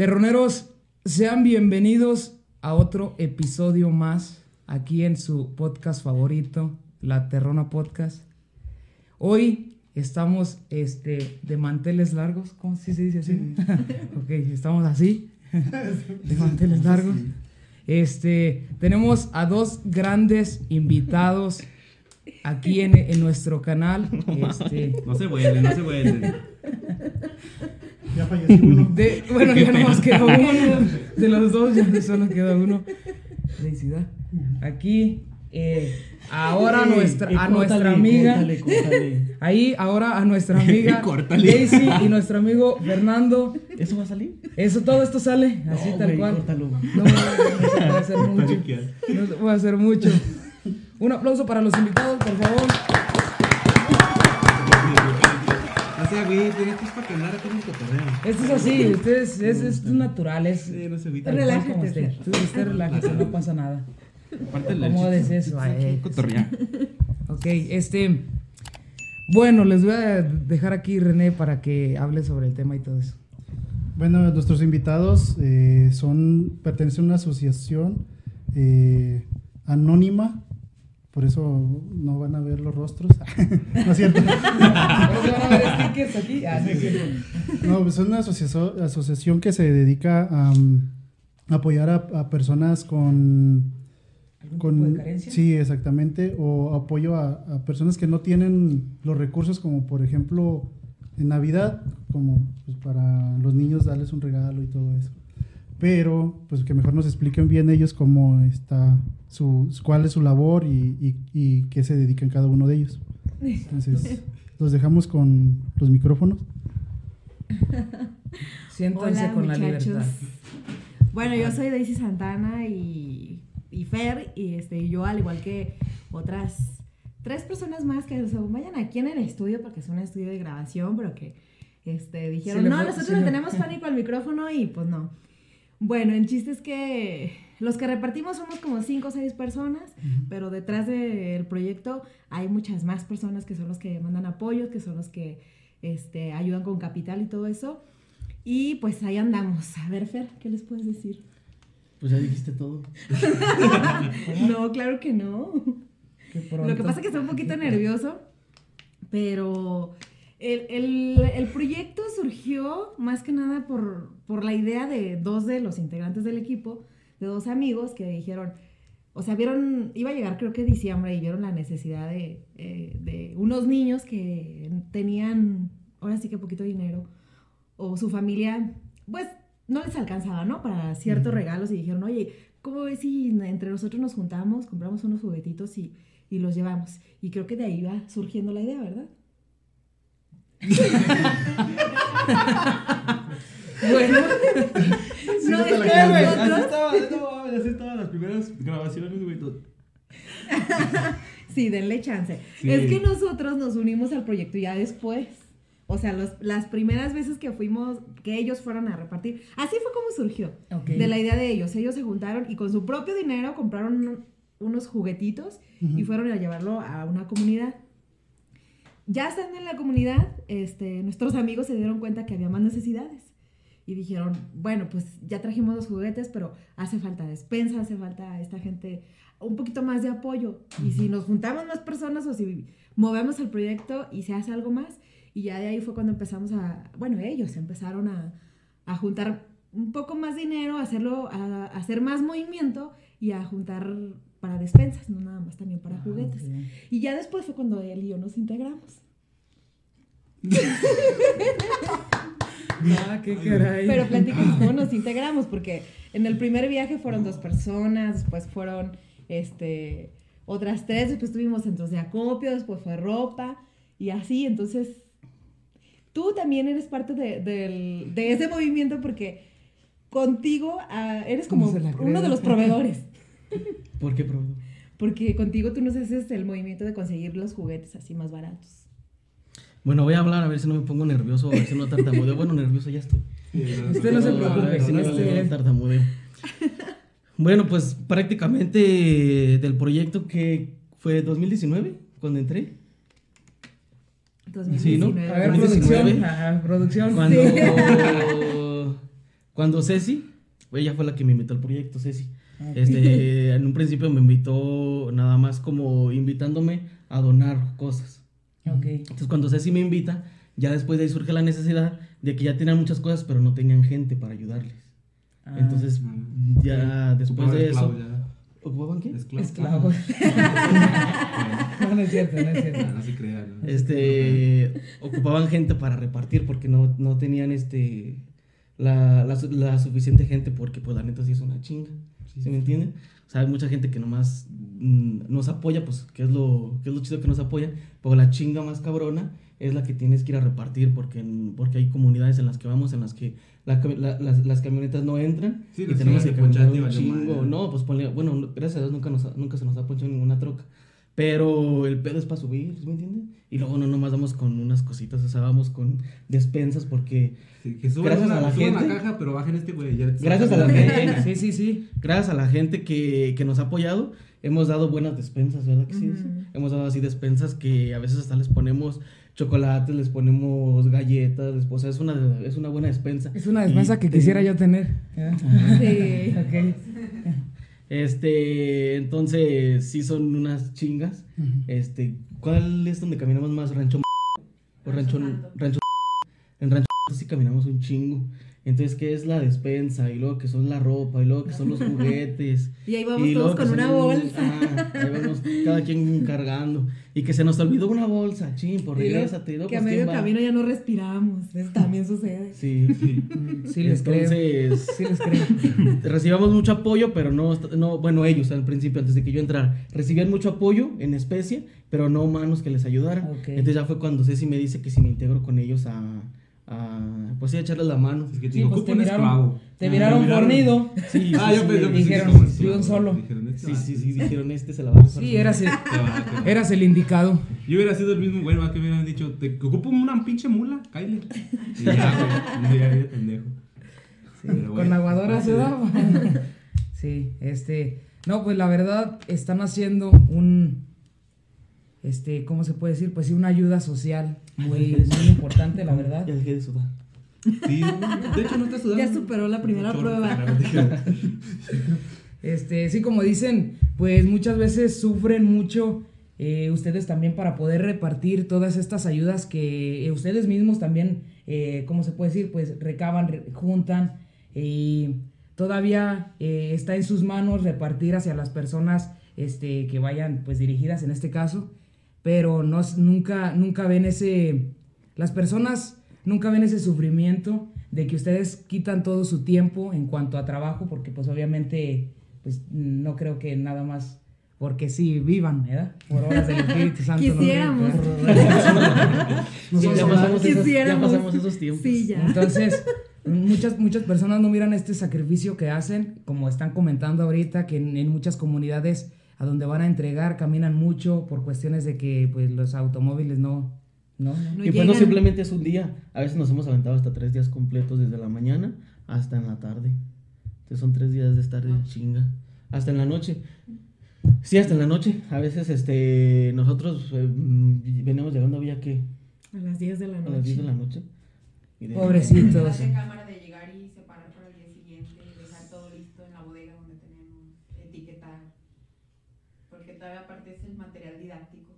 Terroneros, sean bienvenidos a otro episodio más aquí en su podcast favorito, La Terrona Podcast. Hoy estamos este, de manteles largos, ¿cómo se dice así? ok, estamos así, de manteles largos. Este, tenemos a dos grandes invitados aquí en, en nuestro canal. Este, No se vuelve, no se vuelve. Ya falleció uno. de- bueno, ya nomás quedó uno. De los dos ya solo queda uno. Felicidad. Aquí, eh, ahora Eh, nuestra, eh, a córtale, nuestra amiga. córtale, córtale. Ahí, ahora a nuestra amiga Córtale. Daisy y nuestro amigo Fernando. ¿Eso va a salir? Eso, todo esto sale así No, tal güey, cual. córtalo. No, no, no se puede hacer mucho. No se puede hacer mucho. Un aplauso para los invitados, por favor. Sea, güey, esto es para que hablar acá en el cotorreo. Esto es así, ustedes, es, es natural, es. Sí, no se Relájate. Tú, usted relájese, no pasa nada. ¿Cómo es eso? cotorrear. Ok, este. Bueno, les voy a dejar aquí René para que hable sobre el tema y todo eso. Bueno, nuestros invitados eh, son pertenecen a una asociación eh, anónima, por eso no van a ver los rostros. no es cierto. ¿Vamos a ver stickers aquí? Ah, sí, sí. No, pues es una asociación, asociación que se dedica a um, apoyar a, a personas con ¿Algún con tipo de carencia? sí exactamente o apoyo a, a personas que no tienen los recursos como por ejemplo en Navidad como pues, para los niños darles un regalo y todo eso pero pues que mejor nos expliquen bien ellos cómo está su cuál es su labor y, y, y qué se dedican cada uno de ellos entonces los dejamos con los micrófonos Siéntanse Hola, con la muchachos. libertad. Bueno, yo soy Daisy Santana y, y Fer, y este, yo, al igual que otras tres personas más que se vayan aquí en el estudio, porque es un estudio de grabación, pero que este, dijeron, no, nosotros le- tenemos pánico al micrófono y pues no. Bueno, el chiste es que los que repartimos somos como cinco o seis personas, pero detrás del proyecto hay muchas más personas que son los que mandan apoyos, que son los que este, ayudan con capital y todo eso. Y pues ahí andamos. A ver, Fer, ¿qué les puedes decir? Pues ya dijiste todo. No, claro que no. Lo que pasa es que estoy un poquito nervioso, pero el, el- el proyecto surgió más que nada por, por la idea de dos de los integrantes del equipo, de dos amigos que dijeron, o sea, vieron, iba a llegar creo que diciembre y vieron la necesidad de, eh, de unos niños que tenían, ahora sí que poquito dinero, o su familia, pues no les alcanzaba, ¿no? Para ciertos regalos y dijeron, oye, ¿cómo ves si entre nosotros nos juntamos, compramos unos juguetitos y, y los llevamos? Y creo que de ahí va surgiendo la idea, ¿verdad? Bueno, no, no te es la que creas, güey. nosotros- Así estaba, no mames, así estaban las primeras grabaciones, güey. todo. Sí, denle chance. Sí. Es que nosotros nos unimos al proyecto ya después. O sea, los- las primeras veces que fuimos, que ellos fueron a repartir, así fue como surgió. De la idea de ellos. Ellos se juntaron y con su propio dinero compraron un- unos juguetitos y Ujú. fueron a llevarlo a una comunidad. Ya estando en la comunidad, este, nuestros amigos se dieron cuenta que había más necesidades. Y dijeron, bueno, pues ya trajimos los juguetes, pero hace falta despensa, hace falta esta gente un poquito más de apoyo. Y si nos juntamos más personas o si movemos el proyecto y se hace algo más, y ya de ahí fue cuando empezamos a, bueno, ellos empezaron a, a juntar un poco más dinero, a hacerlo, a, a hacer más movimiento y a juntar para despensas, no nada más también para juguetes. ok. Y ya después fue cuando él y yo nos integramos. Ah, qué caray. Pero platícanos cómo nos integramos, porque en el primer viaje fueron dos personas, después fueron este, otras tres, después tuvimos centros de acopio, después fue ropa y así. Entonces, tú también eres parte de, del- de ese movimiento porque contigo ah, eres como ¿Cómo se la uno de los proveedores. ¿Por qué, profe? Porque contigo tú nos haces el movimiento de conseguir los juguetes así más baratos. Bueno, voy a hablar a ver si no me pongo nervioso, a ver si no tartamudeo. Bueno, nervioso ya estoy. Usted no se A preocupe, ver si no tartamudeo. Bueno, pues prácticamente del proyecto que fue 2019, cuando entré. 2019. Sí, ¿no? A ver, 2019. producción. Ajá, producción. Cuando Cuando Ceci, ella fue la que me invitó al proyecto, Ceci. Este, en un principio me invitó nada más como invitándome a donar cosas. Ok. Entonces cuando Ceci me invita, ya después de ahí surge la necesidad de que ya tenían muchas cosas, pero no tenían gente para ayudarles. Ah, Entonces ya después de eso... ya. ¿Ocupaban qué? Esclavos. Esclavos. no, no es cierto, no es cierto. Ah, no se crean. ¿no? Este, ocupaban gente para repartir porque no, no tenían este la, la, su- la suficiente gente porque pues la neta sí es una chinga. ¿Sí, me entienden? O sea, hay mucha gente que nomás mm, nos apoya, pues, que es lo que es lo chido que nos apoya, pero la chinga más cabrona es la que tienes que ir a repartir porque, porque hay comunidades en las que vamos en las que la cam- la- las, las camionetas no entran Sí, y tenemos que caminar un chingo. No, pues ponle, bueno, gracias a Dios nunca, nos, nunca se nos ha ponchado ninguna troca. Pero el pedo es para subir, ¿sí ¿me entiendes? Y luego no nomás vamos con unas cositas, o sea, vamos con despensas porque Sí, que suban, Gracias una, a la suban gente. la caja, pero bajen este güey. ya- Gracias a la gente. Sí, sí, sí. gracias a la gente que, que nos ha apoyado, hemos dado buenas despensas, ¿verdad que sí? Ujú. Hemos dado así despensas que a veces hasta les ponemos chocolates, les ponemos galletas, les- o sea, es una, es una buena despensa. Es una despensa Y que te- quisiera yo tener. ¿eh? Sí. Ok. Este, entonces, sí son unas chingas. Este, ¿cuál es donde caminamos más? Rancho o Rancho Rancho En Rancho sí caminamos un chingo. Entonces, ¿qué es la despensa? Y luego que son la ropa, y luego que son los juguetes. Y ahí vamos y todos con son- una bolsa. Ajá, ahí vamos cada quien cargando. Y que se nos olvidó una bolsa, ching, por regrésate. luego, que a pues, ¿quién medio camino ya no respiramos. Eso también sucede. Sí, sí. Sí les creo. Entonces, Sí les creo. recibíamos mucho apoyo, pero no, no, bueno, ellos al principio, antes de que yo entrara, recibían mucho apoyo en especie, pero no humanos que les ayudaran. Entonces ya fue cuando Ceci me dice que si me integro con ellos a, a pues sí, a echarles la mano. Es que te Sí, digo, pues ocupo te un miraron, esclavo. te Ah, miraron fornido. Sí, Ah, sí, yo sí, pensé, yo pensé que dijeron, de un solo. Dijeron, este Sí, va, sí, sí, dijeron este se la va a rifar Sí, solo". eras el, te va, te va. eras el indicado. Yo hubiera sido el mismo güey, más que me hubieran dicho, te ocupo una pinche mula, cállate. Y ya, güey, ya, ya, pendejo. Sí, Pero con bueno, aguadora se fácil, da. sí, este. No, pues la verdad, están haciendo un. Este, ¿cómo se puede decir? Pues sí, una ayuda social muy, muy importante, la verdad. Ya dejé de sudar. Sí, de hecho no está sudando. Ya superó la primera prueba. Este, sí, como dicen, pues muchas veces sufren mucho eh, ustedes también para poder repartir todas estas ayudas que eh, ustedes mismos también, eh, ¿cómo se puede decir? Pues recaban, re- juntan y todavía eh, está en sus manos repartir hacia las personas este, que vayan pues dirigidas en este caso, pero no, nunca, nunca ven ese, las personas nunca ven ese sufrimiento de que ustedes quitan todo su tiempo en cuanto a trabajo, porque pues obviamente pues no creo que nada más porque sí vivan, ¿verdad? Por horas del Espíritu Santo. Quisiéramos. No Sí, ya, pasamos esos, ya Quisiéramos. pasamos esos tiempos. Sí, ya. Entonces, muchas, muchas personas no miran este sacrificio que hacen, como están comentando ahorita, que en, en muchas comunidades a donde van a entregar caminan mucho por cuestiones de que pues los automóviles no... No, no. No y pues no simplemente es un día. A veces nos hemos aventado hasta tres días completos desde la mañana hasta en la tarde. Entonces son tres días de estar de chinga. Hasta en la noche. Sí, hasta en la noche. A veces este nosotros eh, mm, venimos llegando había que A las 10 de la a las 10 de noche. la noche. Y de- Pobrecitos cámara de llegar y separar para el día siguiente y dejar todo listo en la bodega donde tenemos, etiquetar. Porque todavía aparte es el material didáctico.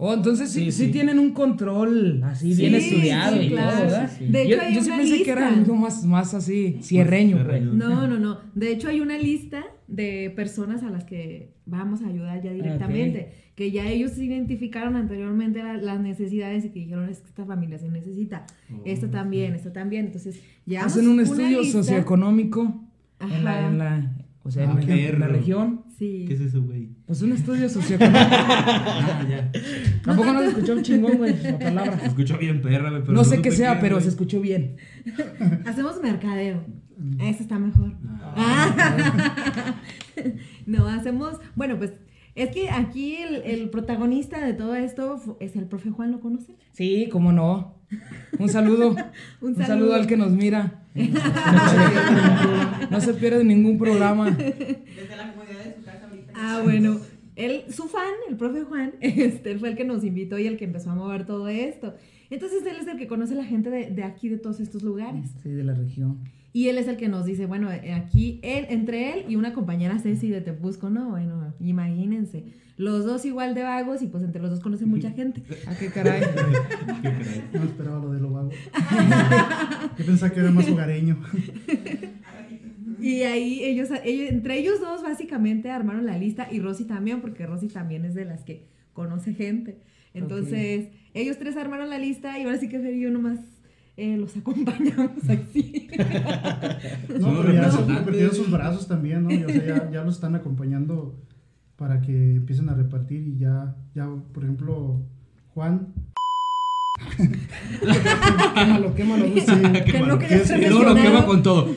Oh, entonces sí, Sí, sí, sí. tienen un control así bien estudiado sí, y claro. todo, ¿verdad? Sí, sí. De hecho, yo hay yo sí una pensé que era algo más, más así, cierreño, pues. cierreño. No, no, no. De hecho, hay una lista de personas a las que vamos a ayudar ya directamente. Que ya ellos identificaron anteriormente la- las necesidades y que dijeron es que esta familia se necesita. Esta también, esta también. Entonces, ya Hacen un estudio socioeconómico en la, en la, o sea, en Ah, la- en la perro. región. Sí. ¿Qué es eso, güey? Pues un estudio socioeconómico. Ah, ya. Tampoco no se escuchó un chingón, güey, la palabra. Se escucha bien perra, güey, pero No sé qué sea, pero se escuchó bien. Hacemos mercadeo. Eso está mejor. Ah. Ah. no, hacemos. Bueno, pues es que aquí el, el protagonista de todo esto es el profe Juan, ¿lo conocen? Sí, cómo no. Un saludo. Un Un saludo, saludo. al que nos mira. No se pierde ningún programa. Desde la comodidad de su casa ahorita. Ah, bueno. Él, su fan, el profe Juan, este, él fue el que nos invitó y el que empezó a mover todo esto. Entonces él es el que conoce a la gente de, de aquí, de todos estos lugares. Sí, de la región. Y él es el que nos dice, bueno, eh, aquí, él, entre él y una compañera Ceci de Tepusco, ¿no? Bueno, imagínense. Los dos igual de vagos y pues entre los dos conocen mucha gente. ¿A qué caray? Qué caray. No esperaba lo de lo vago. Yo pensaba que era más hogareño. Y ahí ellos, ellos, entre ellos dos básicamente armaron la lista y Rosy también, porque Rosy también es de las que conoce gente. Entonces, ellos tres armaron la lista y ahora sí que Fer y yo nomás eh, los acompañamos así. No, pero ya se convirtieron sus brazos también, ¿no? Y, o sea, ya, ya los están acompañando para que empiecen a repartir y ya, ya, por ejemplo, Juan. quémalo, quémalo. Sí, que no que quería es- ser Y luego lo quema con todo.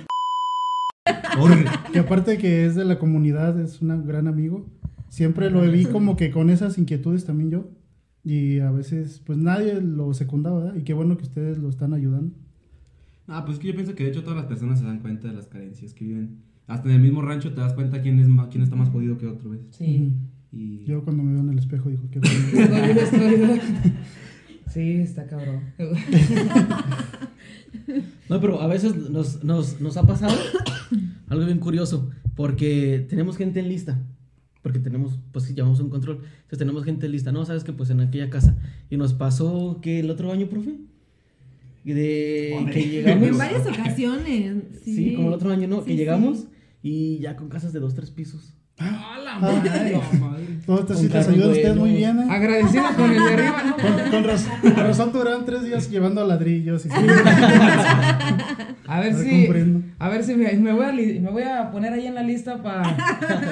Que aparte que es de la comunidad, es un gran amigo. Siempre lo vi como que con esas inquietudes también yo. Y a veces, pues nadie lo secundaba, ¿verdad? Y qué bueno que ustedes lo están ayudando. Ah, pues es que yo pienso que de hecho todas las personas se dan cuenta de las carencias que viven. Hasta en el mismo rancho te das cuenta quién es más, quién está más jodido que otro, ¿ves? Sí. Y Yo cuando me veo en el espejo digo, qué estoy- Sí, está cabrón. No, pero a veces nos, nos, nos ha pasado algo bien curioso, porque tenemos gente en lista, porque tenemos, pues sí, llevamos un control, entonces tenemos gente en lista, no, sabes que pues en aquella casa, y nos pasó que el otro año, profe, de que llegamos, en varias ocasiones. Sí, sí, como el otro año, ¿no? Sí, que sí. llegamos y ya con casas de dos, tres pisos. ¡A la madre! Ay. madre. Todo esto sí les ayuda a ustedes muy bien, ¿eh? Agradecido con el de arriba, ¿no? Con, con raz- con razón duraron tres días llevando ladrillos y sí. A ver si. comprendo. A ver si me, me voy, a, li- me voy a poner ahí en la lista para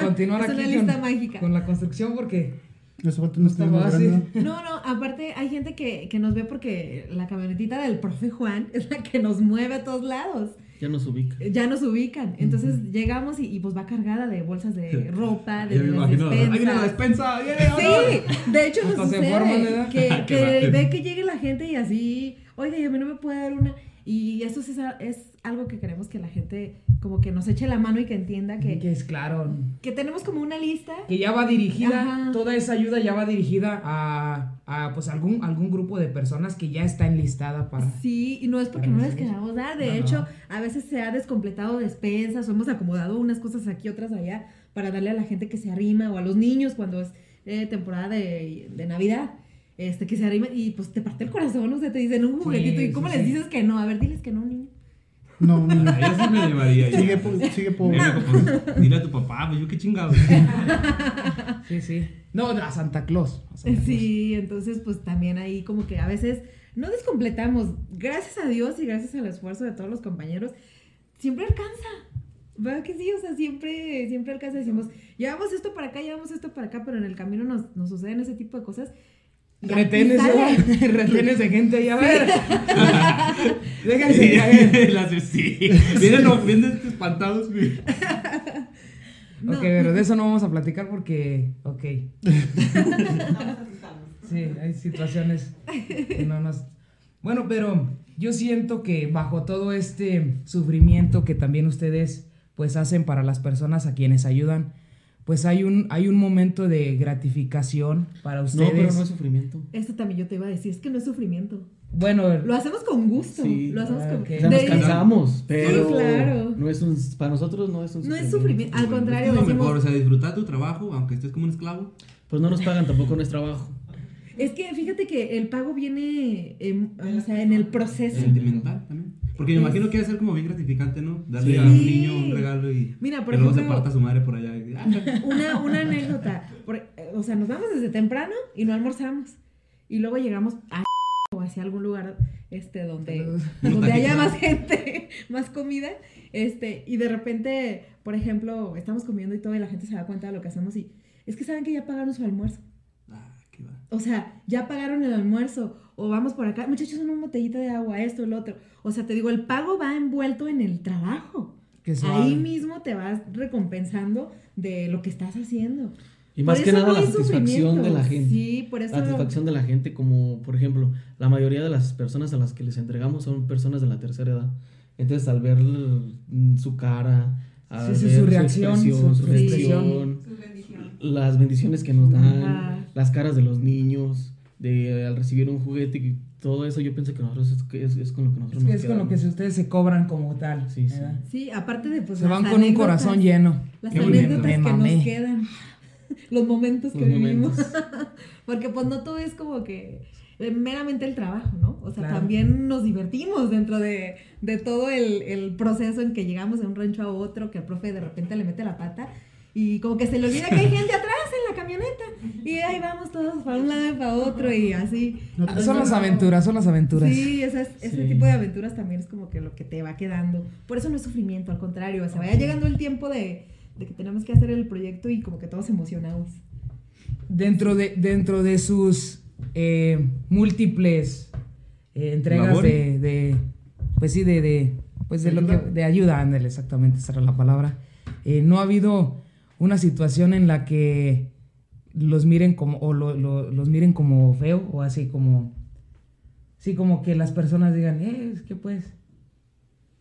continuar Es aquí una con, lista mágica. con la construcción porque. Eso falta un Está estudio más fácil. grande. No, no, aparte hay gente que, que nos ve porque la camionetita del profe Juan es la que nos mueve a todos lados. Ya nos ubica. Ya nos ubican. Entonces llegamos y, y, pues va cargada de bolsas de ropa, de Ya me las imagino. Ahí viene la despensa. Sí, de hecho nos sucede ¿verdad? que, que ve que llegue la gente y así, oiga, y a mí no me puede dar una. Y eso sí es, es algo que queremos que la gente como que nos eche la mano y que entienda que, Que es claro. que tenemos como una lista. Que ya va dirigida, Ajá. toda esa ayuda ya va dirigida a, a pues algún, algún grupo de personas que ya está enlistada para. Sí, y no es porque no les queramos dar. De No, no. hecho, a veces se ha descompletado despensas o hemos acomodado unas cosas aquí, otras allá, para darle a la gente que se arrima o a los niños cuando es eh, temporada de, de Navidad. Este, que se arrima y pues te parte el corazón, o sea, te dicen un juguetito. ¿Y cómo sí. les dices que no? A ver, diles que no, niño. No, no, no. Ah, Yo sí me llevaría. Sigue, po- sigue pobre. Mira, pues, Dile a tu papá, pues yo qué chingado. Sí, sí. No, a Santa Claus. a Santa Claus. Sí, entonces pues también ahí como que a veces no descompletamos. Gracias a Dios y gracias al esfuerzo de todos los compañeros, siempre alcanza. ¿Verdad que sí? O sea, siempre, siempre alcanza. Decimos, llevamos esto para acá, llevamos esto para acá, pero en el camino nos, nos suceden ese tipo de cosas. Retenes, retenes de gente ahí, a ver. Déjense caer. Las de sí. Vienen, no, vienen espantados, güey. No. Ok, pero de eso no vamos a platicar porque. Ok. Sí, hay situaciones que no nos. Bueno, pero yo siento que bajo todo este sufrimiento que también ustedes pues hacen para las personas a quienes ayudan, pues hay un, hay un momento de gratificación para No, ustedes. pero no es sufrimiento. Esto también yo te iba a decir, es que no es sufrimiento. Bueno, Lo hacemos con gusto. Sí. Lo hacemos Ah, con ok. O sea, nos cansamos, pero claro. no es un, para nosotros no es un No es sufrimiento, al contrario, es lo decimos, mejor, o sea, disfrutar tu trabajo, aunque estés como un esclavo. Pues no nos pagan tampoco no es trabajo. Es que fíjate que el pago viene en, o sea, en el proceso. Sentimental también. Porque me imagino que debe ser como bien gratificante, ¿no? Darle Sí. a un niño un regalo y Mira, por luego se ejemplo- parta su madre por allá. Una, una anécdota. Por- eh, o sea, nos vamos desde temprano y no almorzamos. Y luego llegamos a o hacia algún lugar este donde, donde haya más gente, más comida. Este, y de repente, por ejemplo, estamos comiendo y todo, y la gente se da cuenta de lo que hacemos y es que saben que ya pagaron su almuerzo. ah, qué va. O sea, ya pagaron el almuerzo. O vamos por acá, muchachos, una botellita de agua, esto, el otro. O sea, te digo, el pago va envuelto en el trabajo. que. Ahí mismo te vas recompensando de lo que estás haciendo. Y más Por que nada la satisfacción de la gente. Sí, por eso. La satisfacción de la gente, como por ejemplo, la mayoría de las personas a las que les entregamos son personas de la tercera edad. Entonces, al ver mm, su cara, al Sí, sí, ver su reacción, expresión, su expresión. bendiciones. las bendiciones que nos dan, Ajá. las caras de los niños, de al recibir un juguete y todo eso, yo pienso que nosotros es, es- es con lo que nosotros Es, que nos es con lo que quedamos. ustedes se cobran como tal. Sí, sí. ¿verdad? Sí, aparte de pues se van con un corazón lleno. Las Yo anécdotas que mamé. nos quedan. Los momentos que Los vivimos. momentos. Porque pues no todo es como que eh, meramente el trabajo, ¿no? O sea, Claro. también nos divertimos dentro de, de todo el, el proceso en que llegamos de un rancho a otro, que el profe de repente le mete la pata y como que se le olvida que hay gente atrás la camioneta. Y ahí vamos todos para un lado y para otro y así. No Son las aventuras, son las aventuras. Sí, esas- ese Sí. tipo de aventuras también es como que lo que te va quedando. Por eso no es sufrimiento, al contrario, o sea, vaya llegando el tiempo de, de que tenemos que hacer el proyecto y como que todos emocionados. Dentro de, dentro de sus eh, múltiples eh, entregas de, de- Pues sí, de. de pues de, ¿De lo que, ayuda? de ayuda, ándale, exactamente, esa era la palabra. Eh, no ha habido una situación en la que los miren como. o lo- lo- los miren como feo, o así como. Sí, como que las personas digan, eh, es que pues.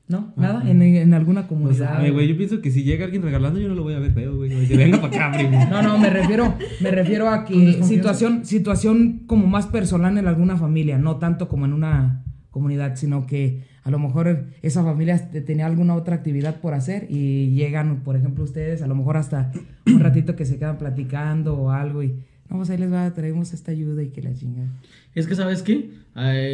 ¿No? ¿Nada? En, en alguna comunidad. ay, güey, yo pienso que si llega alguien regalando, yo no lo voy a ver feo, güey. Venga para acá, primo. No, no, me refiero, me refiero a que situación, situación como más personal en alguna familia, no tanto como en una comunidad, sino que a lo mejor esa familia te- tenía alguna otra actividad por hacer y llegan, por ejemplo, ustedes, a lo mejor hasta un ratito que se quedan platicando o algo y, no, pues ahí les va, traemos esta ayuda y que la chingada. Es que, ¿sabes qué?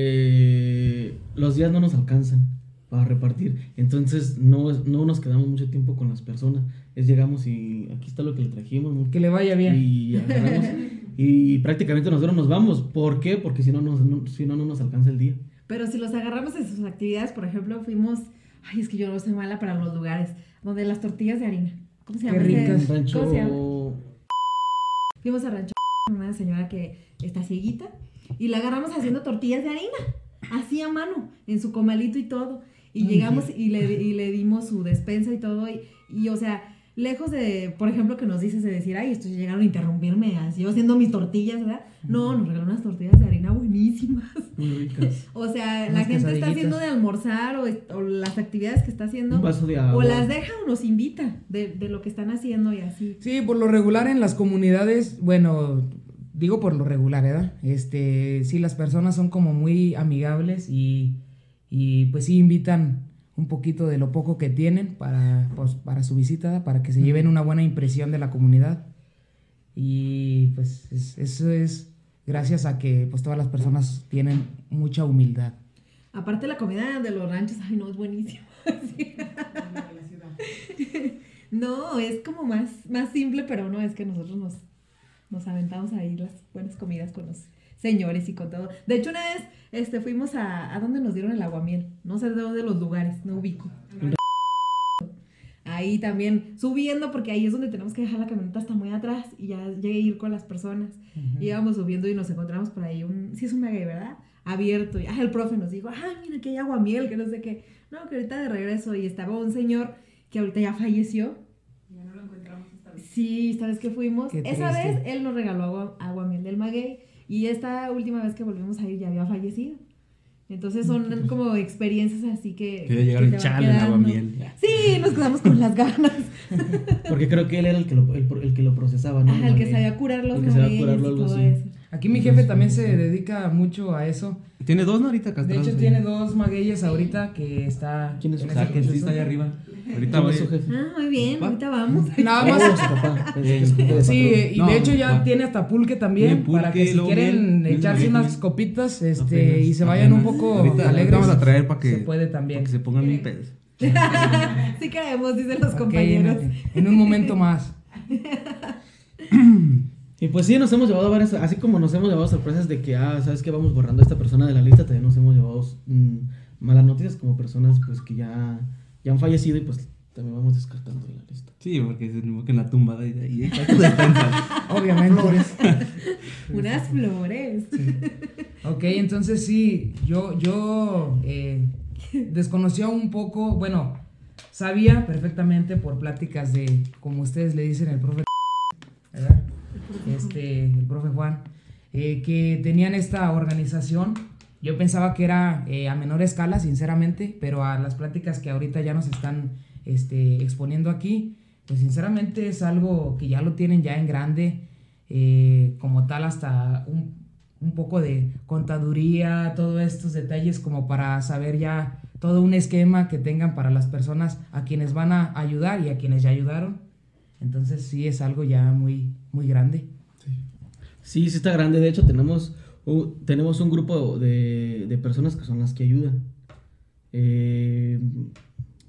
Eh, los días no nos alcanzan para repartir. Entonces, no, no nos quedamos mucho tiempo con las personas. Es llegamos y aquí está lo que le trajimos. ¿no? Que le vaya bien. Y agarramos y prácticamente nosotros nos vamos. ¿Por qué? Porque si no, nos, no- si no, no nos alcanza el día. Pero si los agarramos en sus actividades, por ejemplo, fuimos, ay, es que yo no soy mala para los lugares, donde las tortillas de harina. ¿Cómo se Qué llama? ese- ricas. Un rancho... ¿Cómo se llama? Fuimos a rancho con una señora que está cieguita y la agarramos haciendo tortillas de harina, así a mano, en su comalito y todo. Y llegamos y le, y le dimos su despensa y todo. Y, y, o sea, lejos de, por ejemplo, que nos dices de decir, ay, estos llegaron a interrumpirme, así yo haciendo mis tortillas, ¿verdad? No, nos regalaron unas tortillas de harina buenísimas. Muy ricas. O sea, Unas la gente está haciendo de almorzar o, o las actividades que está haciendo. Un vaso de agua. O las deja o nos invita de, de lo que están haciendo y así. Sí, por lo regular en las comunidades, bueno, digo por lo regular, ¿verdad? Este, sí, las personas son como muy amigables y, y pues sí invitan un poquito de lo poco que tienen para, pues, para su visita, para que se lleven una buena impresión de la comunidad. Y pues es- eso es gracias a que pues todas las personas tienen mucha humildad. Aparte la comida de los ranchos, ay no, es buenísima. Sí. No, es como más, más simple, pero no, es que nosotros nos, nos aventamos ahí las buenas comidas con los señores y con todo. De hecho, una vez este, fuimos a, a donde nos dieron el aguamiel. No sé de dónde los lugares, no ubico. Ahí también subiendo, porque ahí es donde tenemos que dejar la camioneta hasta muy atrás y ya llegué a ir con las personas. Y íbamos subiendo y nos encontramos por ahí un, sí es un maguey, ¿verdad? Abierto. Y ah, el profe nos dijo, ay, mira que hay aguamiel, que no sé qué. No, que ahorita de regreso. Y estaba un señor que ahorita ya falleció. Ya no lo encontramos esta vez. Sí, esta vez que fuimos. Esa vez él nos regaló agua, agua miel del maguey. Y esta última vez que volvimos a ir ya había fallecido. Entonces son como experiencias así que. Que llegar que chale, en agua miel. Sí, nos quedamos con las ganas. Porque creo que él era el que lo, el, el que lo procesaba, ¿no? Ajá, el que sabía curar los El que sabía curarlo, y algo todo así. eso. Aquí mi jefe también se dedica mucho a eso. Tiene dos, ¿no? Ahorita De hecho tiene dos magueyes ahorita que está... ¿Quién es su está allá arriba. Ahorita ¿Quién voy. es su jefe? Ah, muy bien, ¿Va? ahorita vamos. Nada más Sí, y No, de hecho ya va. tiene hasta pulque también, pulque, para que si quieren echarse unas copitas este, Apenas, y se vayan un poco Ahorita, alegres. ahorita vamos a traer para que, Se puede también. para que se pongan bien pedos. sí queremos, dicen los compañeros. en, en un momento más. Y pues sí, nos hemos llevado varias, así como nos hemos llevado sorpresas de que, ah, sabes que vamos borrando a esta persona de la lista, también nos hemos llevado mm, malas noticias como personas pues que ya, ya han fallecido y pues también vamos descartando de la lista. Sí, porque se que en la tumba de ahí. Obviamente. Unas flores. Ok, entonces sí, yo, yo eh, desconocía un poco, bueno, sabía perfectamente por pláticas de, como ustedes le dicen, el profe, ¿verdad? Este, el profe Juan, eh, que tenían esta organización. Yo pensaba que era eh, a menor escala, sinceramente, pero a las pláticas que ahorita ya nos están este, exponiendo aquí, pues sinceramente es algo que ya lo tienen ya en grande, eh, como tal hasta un un poco de contaduría, todos estos detalles como para saber ya todo un esquema que tengan para las personas a quienes van a ayudar y a quienes ya ayudaron. Entonces sí es algo ya muy, muy grande. Sí, sí está grande. De hecho, tenemos, u- tenemos un grupo de, de personas que son las que ayudan. Eh,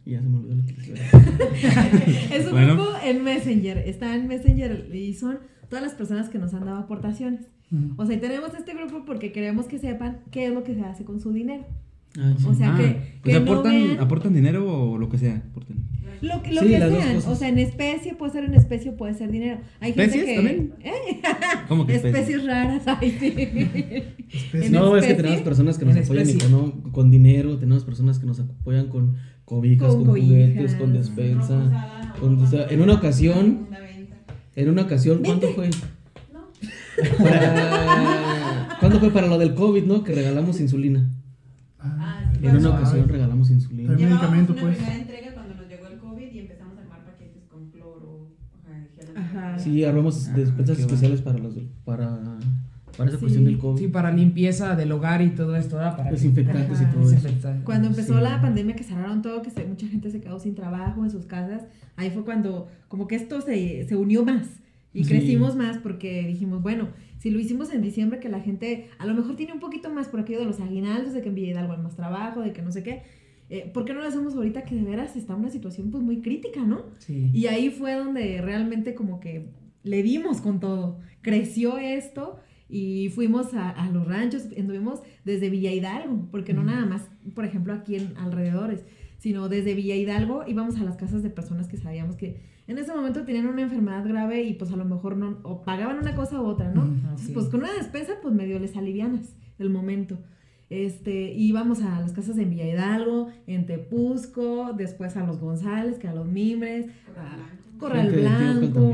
ya se me olvidó lo que les. Es un Bueno. grupo en Messenger. Está en Messenger y son todas las personas que nos han dado aportaciones. O sea, y tenemos este grupo porque queremos que sepan qué es lo que se hace con su dinero. Ay, sí. O sea, Ah, que, pues que no aportan, vean aportan dinero o lo que sea. Aportan. Lo, que- lo Sí, que las dos sean. cosas. O sea, en especie puede ser en especie o puede ser dinero. Hay gente ¿Especies que. también? ¿Eh? ¿Cómo que Especies raras. Ay, sí. Especie. En no, es que tenemos personas que nos apoyan especie. econo- con dinero, tenemos personas que nos apoyan con cobijas, Con con, juguetes, con despensa. Rosada, con- o sea, en una ocasión-. En una ocasión, ¿cuánto fue? No. Para- ¿Cuándo fue para lo del COVID, no? Que regalamos insulina. Ah, Ah, sí, En una bueno, ocasión regalamos insulina. El medicamento, pues. primera entrega cuando nos llegó el COVID y empezamos a armar paquetes con cloro, ajá, gel Ajá. Sí, armamos Ah, despensas especiales para los del- para, para esa Sí. cuestión del COVID. Sí, para limpieza del hogar y todo esto, ¿verdad? Para Desinfectantes y todo eso. Desinfectar. Cuando empezó Sí. la pandemia, que cerraron todo, que se- mucha gente se quedó sin trabajo en sus casas, ahí fue cuando como que esto se, se unió más y Sí. crecimos más porque dijimos, bueno, si lo hicimos en diciembre, que la gente a lo mejor tiene un poquito más por aquello de los aguinaldos, de que en Villa Hidalgo hay más trabajo, de que no sé qué, eh, ¿por qué no lo hacemos ahorita que de veras está una situación pues muy crítica, ¿no? Sí. Y ahí fue donde realmente como que le dimos con todo. Creció esto y fuimos a, a los ranchos, anduvimos desde Villa Hidalgo, porque no nada más, por ejemplo, aquí en alrededores, sino desde Villa Hidalgo íbamos a las casas de personas que sabíamos que en ese momento tenían una enfermedad grave y pues a lo mejor no, o pagaban una cosa u otra, ¿no? Entonces, pues con una despensa, pues medio les alivianas el momento. Este, íbamos a las casas en Villa Hidalgo, en Tepusco, después a los González, que a los Mimbres, a Corral Gente de Teocal Blanco,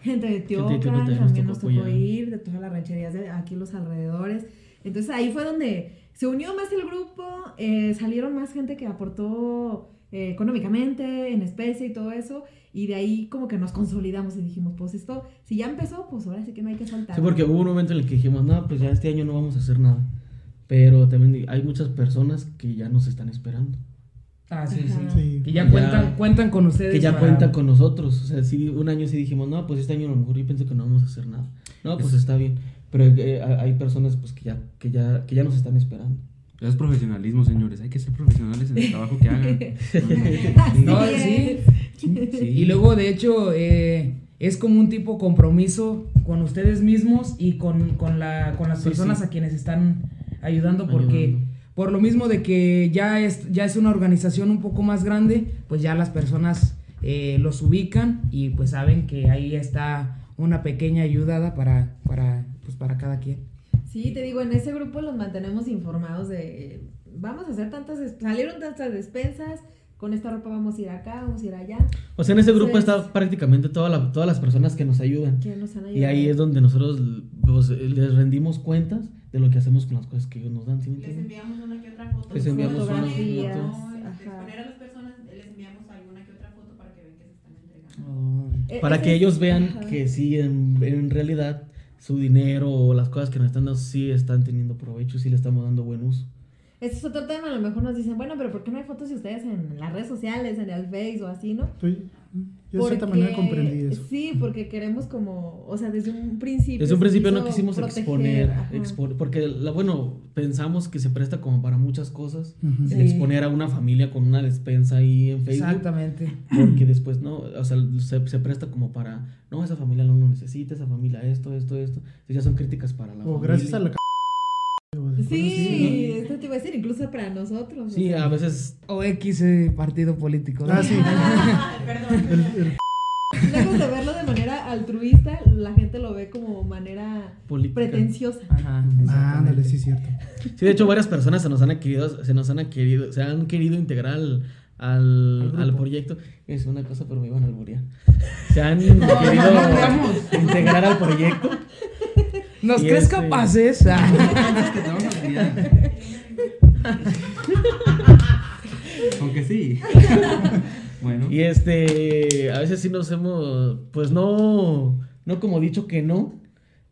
gente de Teocal, también también, nos tocó ir, de todas las rancherías de aquí los alrededores. Entonces ahí fue donde se unió más el grupo, eh, salieron más gente que aportó eh, económicamente, en especie y todo eso, y de ahí como que nos consolidamos y dijimos, pues esto, si ya empezó, pues ahora sí que no hay que soltar. Sí, porque hubo un momento en el que dijimos, no, pues ya este año no vamos a hacer nada. Pero también hay muchas personas que ya nos están esperando. Ah, sí, sí. Sí. Que ya, Ya- cuentan, cuentan con ustedes. Que ya para- cuentan con nosotros. O sea, sí, un año sí dijimos, no, pues este año a lo mejor yo pensé que no vamos a hacer nada. No, pues está bien. Pero eh, hay personas pues que ya, que ya, que ya nos están esperando. Es profesionalismo, señores. Hay que ser profesionales en el trabajo que hagan. No, sí. Sí. Y luego, de hecho, eh, es como un tipo compromiso con ustedes mismos y con, con, la, con las Sí, personas sí. a quienes están ayudando, porque Ayudando. por lo mismo de que ya es, ya es una organización un poco más grande, pues ya las personas eh, los ubican y pues saben que ahí está una pequeña ayudada para, para, pues, para cada quien. Sí, te digo, en ese grupo los mantenemos informados de, eh, vamos a hacer tantas, salieron tantas despensas, con esta ropa vamos a ir acá, vamos a ir allá, O sea, en ese grupo Entonces- está prácticamente toda la- todas las personas que nos ayudan. que nos han ayudado. Y ahí es donde nosotros pues, les rendimos cuentas de lo que hacemos con las cosas que ellos nos dan. ¿sí me Les enviamos una que otra foto. Les enviamos fotografías, fotos. ¿no? Este, Ajá. Exponer a las personas, les enviamos alguna que otra foto para que vean que se están entregando. Oh. Para que ellos vean ajá. que sí, en, en realidad, su dinero o las cosas que nos están dando sí están teniendo provecho, sí le estamos dando buen uso. Ese es otro tema, a lo mejor nos dicen, bueno, pero ¿por qué no hay fotos de ustedes en las redes sociales, en el Face o así, no? Estoy- yo de cierta manera comprendí eso. Sí, porque queremos como, o sea, desde un principio. Desde un principio no quisimos proteger, exponer, ajá. expo- porque la, bueno, pensamos que se presta como para muchas cosas, el Sí. exponer a una familia con una despensa ahí en Facebook, Exactamente. porque después no, o sea, se, se presta como para, no, esa familia no lo necesita, esa familia esto, esto, esto, Entonces ya son críticas para la O familia. gracias a la Sí, esto te iba a decir, incluso para nosotros. o Sí, sea. a veces O X eh, partido político. ¿no? Ah, sí. Perdón. El- el- Lejos de verlo de manera altruista, la gente lo ve como manera política. pretenciosa. Ajá. Ah, ándale, sí, cierto. Sí, de hecho varias personas se nos han querido, se nos han querido, se han querido integrar al, al, al proyecto. Es una cosa, pero me iban a alburear. Se han querido integrar al proyecto. ¿Nos Y crees este- capaces? Ah. Aunque sí. Bueno. Y este, a veces sí nos hemos, pues no, no como dicho que no,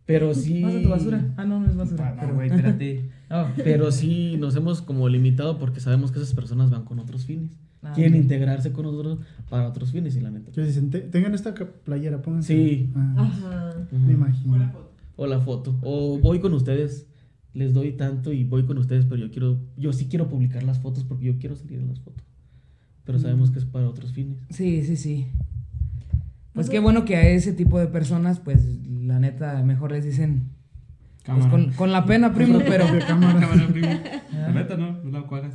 Pero sí. Pasa tu basura. Ah, no, no es basura. Ah, no, pero- güey, espérate. Ah, Pero sí nos hemos como limitado porque sabemos que esas personas van con otros fines. Ah, Quieren integrarse con nosotros para otros fines y la neta. Que dicen, "Te- tengan esta playera, pónganse. Sí. Ah, Ajá. Me imagino. O la foto. O voy con ustedes, les doy tanto y voy con ustedes, pero yo quiero, yo sí quiero publicar las fotos porque yo quiero salir en las fotos. Pero sabemos que es para otros fines. Sí, sí, sí. Pues qué bueno que a ese tipo de personas, pues la neta, mejor les dicen. pues, Cámara. con, con la pena, primo, pero. Cámara, primo. La neta, no, no la cuagas.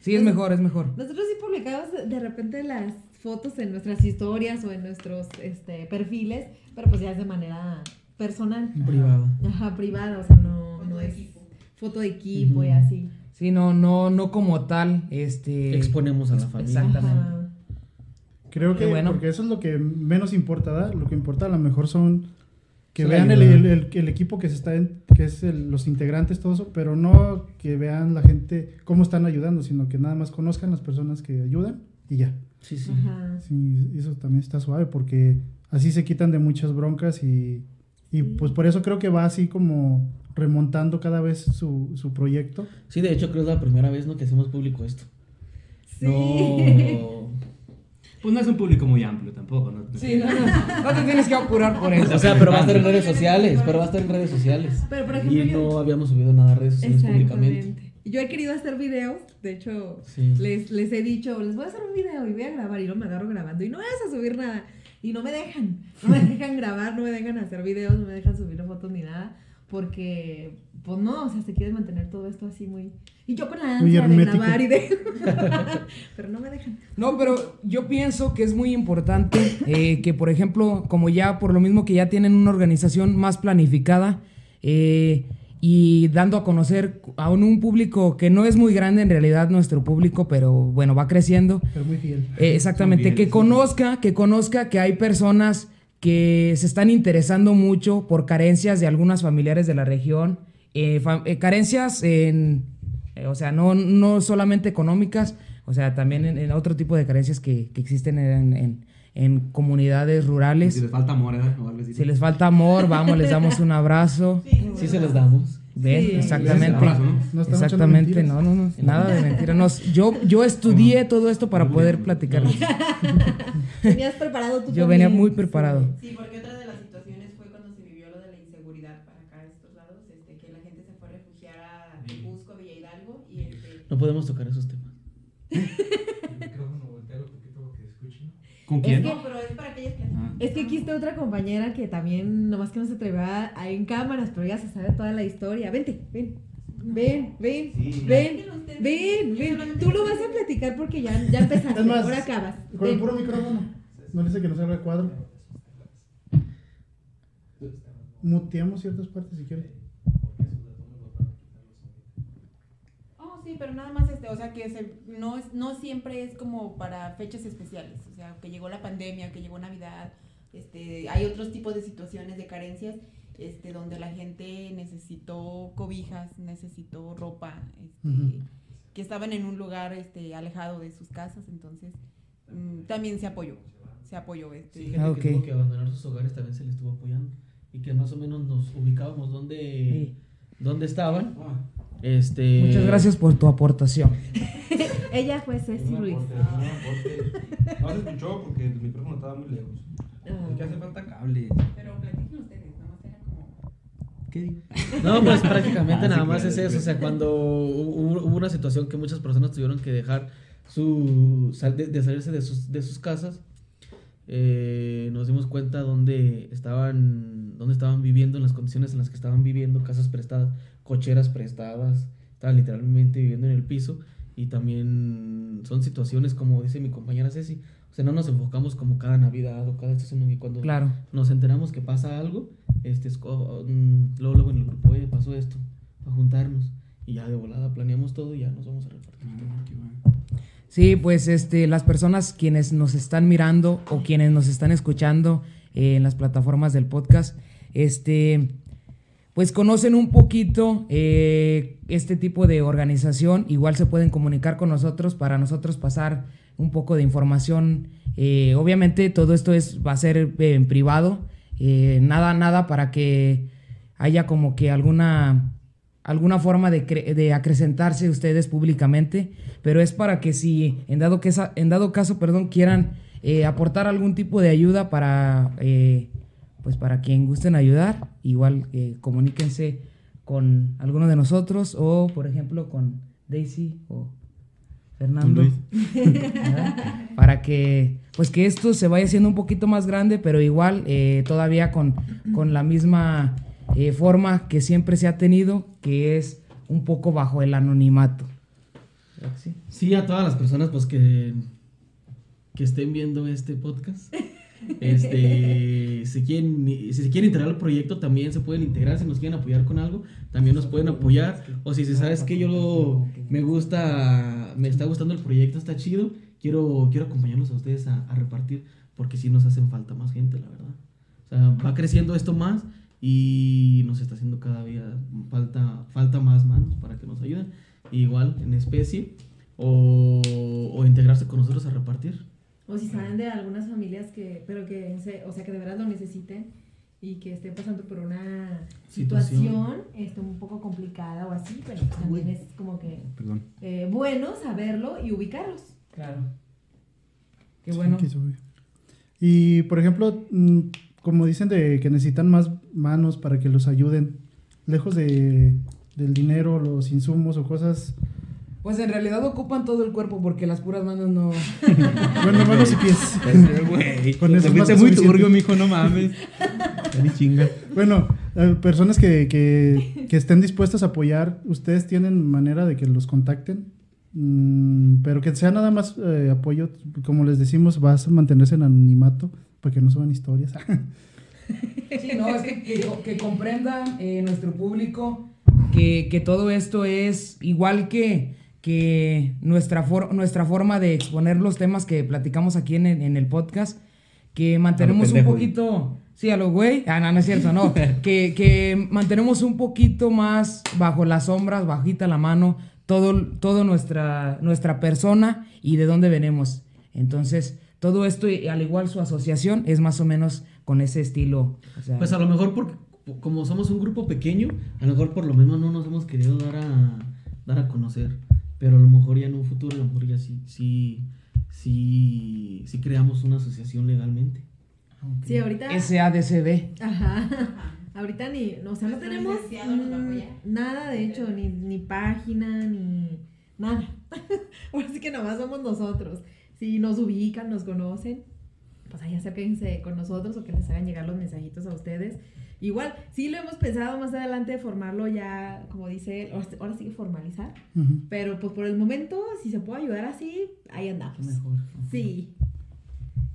Sí, es mejor, es mejor. Nosotros sí publicamos de- de repente las fotos en nuestras historias o en nuestros este, perfiles, pero pues ya es de manera personal. Privado. Ajá, privada, o sea, no, Foto no de es equipo. foto de equipo y así. Sí, no, no, no como tal, este. Exponemos a la familia. Exactamente. Ajá. Creo que bueno. porque eso es lo que menos importa, ¿verdad? Lo que importa a lo mejor son que vean el, el- el- el equipo que se está en, que es el- los integrantes, todo eso, pero no que vean la gente cómo están ayudando, sino que nada más conozcan las personas que ayudan y ya. Sí, sí. Ajá. Sí, eso también está suave porque así se quitan de muchas broncas y, y pues por eso creo que va así como remontando cada vez su, su proyecto. Sí, de hecho creo que es la primera vez ¿no? que hacemos público esto. Sí. No. Pues no es un público muy amplio tampoco, ¿no? Sí, no, no, no te tienes que apurar por eso. O sea, pero va a estar en redes sociales, pero va a estar en redes sociales. Pero por ejemplo, Y yo- no habíamos subido nada a redes sociales públicamente. Yo he querido hacer videos, de hecho, Sí. les, les he dicho, les voy a hacer un video y voy a grabar y no me agarro grabando y no vas a subir nada. Y no me dejan, no me dejan grabar, no me dejan hacer videos, no me dejan subir fotos ni nada, porque, pues no, o sea, se quiere mantener todo esto así muy... Y yo con la ansia de grabar y de... Pero no me dejan. No, pero yo pienso que es muy importante eh, que, por ejemplo, como ya por lo mismo que ya tienen una organización más planificada eh, y dando a conocer a un, un público que no es muy grande en realidad nuestro público, pero bueno, va creciendo. Pero muy fiel. Eh, exactamente, que conozca, que conozca que hay personas que se están interesando mucho por carencias de algunas familiares de la región, eh, fa- eh, carencias en, eh, o sea, no, no solamente económicas, o sea, también en, en otro tipo de carencias que, que existen en, en- en comunidades rurales. Si les falta amor, ¿eh? O algo así. Si les falta amor, vamos, les damos un abrazo. Sí se les damos. ¿Ven? Sí. Exactamente. Abrazo, ¿no? No Exactamente, no, no, no, nada de mentira. Nos- yo, yo estudié todo esto para poder platicarles. Tenías preparado tu Yo venía también. muy preparado. Sí, porque otra de las situaciones fue cuando se vivió lo de la inseguridad para acá, estos lados, este, que la gente se fue a refugiar a Tepusco, a Villa Hidalgo, y este, No podemos tocar esos temas. ¿Con Es quién? que- no, pero es para aquellas que... Ah. Es que aquí está otra compañera que también, nomás que no se atrevió a, a ir en cámaras, pero ya se sabe toda la historia. Vente, ven, ven, ven, ven, ven, ven. solamente Tú lo vas a platicar porque ya, ya empezaste, Es más, ahora acabas. Con el Ven. puro micrófono. No le dice que no salga el cuadro. Muteamos ciertas partes si quiere. Sí, pero nada más este, o sea que se, no, es, no siempre es como para fechas especiales, o sea, que llegó la pandemia, que llegó Navidad, este, hay otros tipos de situaciones de carencias, este, donde la gente necesitó cobijas, necesitó ropa, este, que estaban en un lugar, este, alejado de sus casas, entonces mm, también se apoyó, se apoyó, este, Sí, gente Ah, que tuvo que abandonar sus hogares también se les estuvo apoyando. Y que más o menos nos ubicábamos donde, Sí. dónde estaban. Ah, Este, Muchas gracias por tu aportación. Ella fue Ceci Ruiz. aporte. No se escuchó porque el micrófono estaba muy lejos. Ah. Es que hace falta cables. pero platiquen ustedes, nada más era como... ¿Qué? No, pues prácticamente Ah, sí, nada más claro, es eso. O sea, cuando hubo, hubo una situación que muchas personas tuvieron que dejar su sal- de, de salirse de sus, de sus casas, eh, nos dimos cuenta dónde estaban, dónde estaban viviendo, en las condiciones en las que estaban viviendo, casas prestadas, cocheras prestadas, estaban literalmente viviendo en el piso. Y también son situaciones, como dice mi compañera Ceci, o sea, no nos enfocamos como cada Navidad o cada estación, y cuando Claro. nos enteramos que pasa algo, este, mm, luego, luego en el grupo, oye, pasó esto, a juntarnos. Y ya de volada planeamos todo y ya nos vamos a repartir. Ah. Sí, pues este, las personas quienes nos están mirando o quienes nos están escuchando en las plataformas del podcast, este, pues conocen un poquito eh, este tipo de organización. Igual se pueden comunicar con nosotros para nosotros pasar un poco de información. Eh, obviamente todo esto es, va a ser eh, en privado. nada, nada para que haya como que alguna, alguna forma de, cre- de acrecentarse ustedes públicamente, pero es para que si en dado, que en dado caso perdón, quieran eh, aportar algún tipo de ayuda para, eh, pues para quien gusten ayudar, igual eh, comuníquense con alguno de nosotros o por ejemplo con Daisy o Fernando. Para que pues que esto se vaya haciendo un poquito más grande, pero igual eh, todavía con, con la misma eh, forma que siempre se ha tenido, que es un poco bajo el anonimato. Sí, a todas las personas pues que, que estén viendo este podcast. Este, si quieren, si se quieren integrar al proyecto, también se pueden integrar. Si nos quieren apoyar con algo, también nos pueden apoyar. O si se sabes que yo me gusta, me está gustando el proyecto, está chido, quiero, quiero acompañarlos a ustedes a, a repartir, porque sí nos hacen falta más gente, la verdad. O sea, va creciendo esto más y nos está haciendo cada día falta, falta más manos para que nos ayuden. Igual en especie o, o integrarse con nosotros a repartir. O si saben de algunas familias que, pero que, o sea, que de verdad lo necesiten y que estén pasando por una Situación. situación, este, un poco complicada o así, pero pues también es como que Perdón. eh, bueno saberlo y ubicarlos. Claro. Qué bueno. Sí. Y por ejemplo, mm, como dicen de que necesitan más manos para que los ayuden, lejos de, del dinero, los insumos o cosas, Pues en realidad ocupan todo el cuerpo porque las puras manos no. bueno, manos y pies. Güey, Con eso es muy turbio, mijo, no mames. Ni chinga. Bueno, eh, personas que, que, que estén dispuestas a apoyar, ustedes tienen manera de que los contacten, Mm, pero que sea nada más eh, apoyo, como les decimos, vas a mantenerse en anonimato para que no suban historias. Sí, no, es que, que, que comprendan eh, nuestro público que, que todo esto es igual que, que nuestra, for- nuestra forma de exponer los temas que platicamos aquí en, el- en el podcast, que mantenemos un poquito... Sí, a lo güey. Ah, no, no es cierto, no. que, que mantenemos un poquito más bajo las sombras, bajita la mano, todo, todo nuestra, nuestra persona y de dónde venimos. Entonces, todo esto, y al igual su asociación, es más o menos con ese estilo. o sea, Pues a lo mejor porque como somos un grupo pequeño, a lo mejor por lo mismo no nos hemos querido dar a dar a conocer, pero a lo mejor ya en un futuro a lo mejor ya sí sí sí sí creamos una asociación legalmente. Sí, ahorita. SADCB. Ajá. Ahorita ni, no, o sea, no tenemos mm, nada, de hecho, ni, ni página, ni nada. Ahora sí que nomás somos nosotros. Si nos ubican, nos conocen, pues ahí acérquense con nosotros o que les hagan llegar los mensajitos a ustedes. Igual, sí lo hemos pensado más adelante formarlo ya, como dice él, ahora, sí que formalizar. Pero pues por el momento, si se puede ayudar así, ahí andamos. Mejor. Sí.